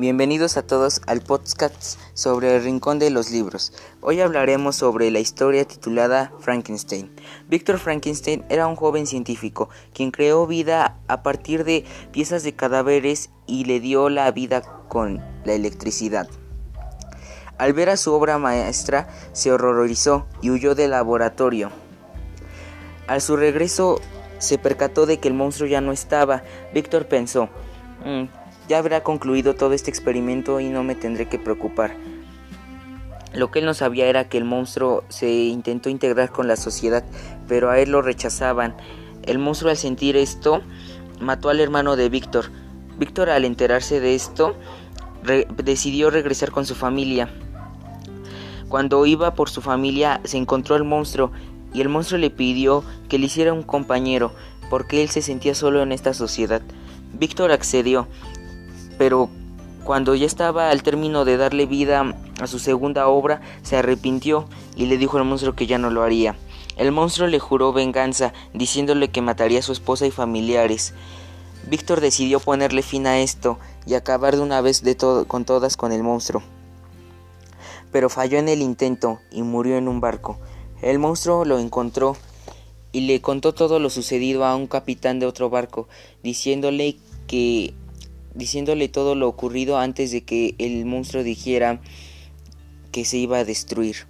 Bienvenidos a todos al podcast sobre el Rincón de los Libros. Hoy hablaremos sobre la historia titulada Frankenstein. Víctor Frankenstein era un joven científico quien creó vida a partir de piezas de cadáveres y le dio la vida con la electricidad. Al ver a su obra maestra se horrorizó y huyó del laboratorio. Al su regreso se percató de que el monstruo ya no estaba. Víctor pensó, mm, ya habrá concluido todo este experimento y no me tendré que preocupar. Lo que él no sabía era que el monstruo se intentó integrar con la sociedad, pero a él lo rechazaban. El monstruo al sentir esto mató al hermano de Víctor. Víctor al enterarse de esto decidió regresar con su familia. Cuando iba por su familia se encontró el monstruo y el monstruo le pidió que le hiciera un compañero porque él se sentía solo en esta sociedad. Víctor accedió pero cuando ya estaba al término de darle vida a su segunda obra, se arrepintió y le dijo al monstruo que ya no lo haría. El monstruo le juró venganza, diciéndole que mataría a su esposa y familiares. Víctor decidió ponerle fin a esto y acabar de una vez con todas con el monstruo. Pero falló en el intento y murió en un barco. El monstruo lo encontró y le contó todo lo sucedido a un capitán de otro barco, diciéndole que diciéndole todo lo ocurrido antes de que el monstruo dijera que se iba a destruir.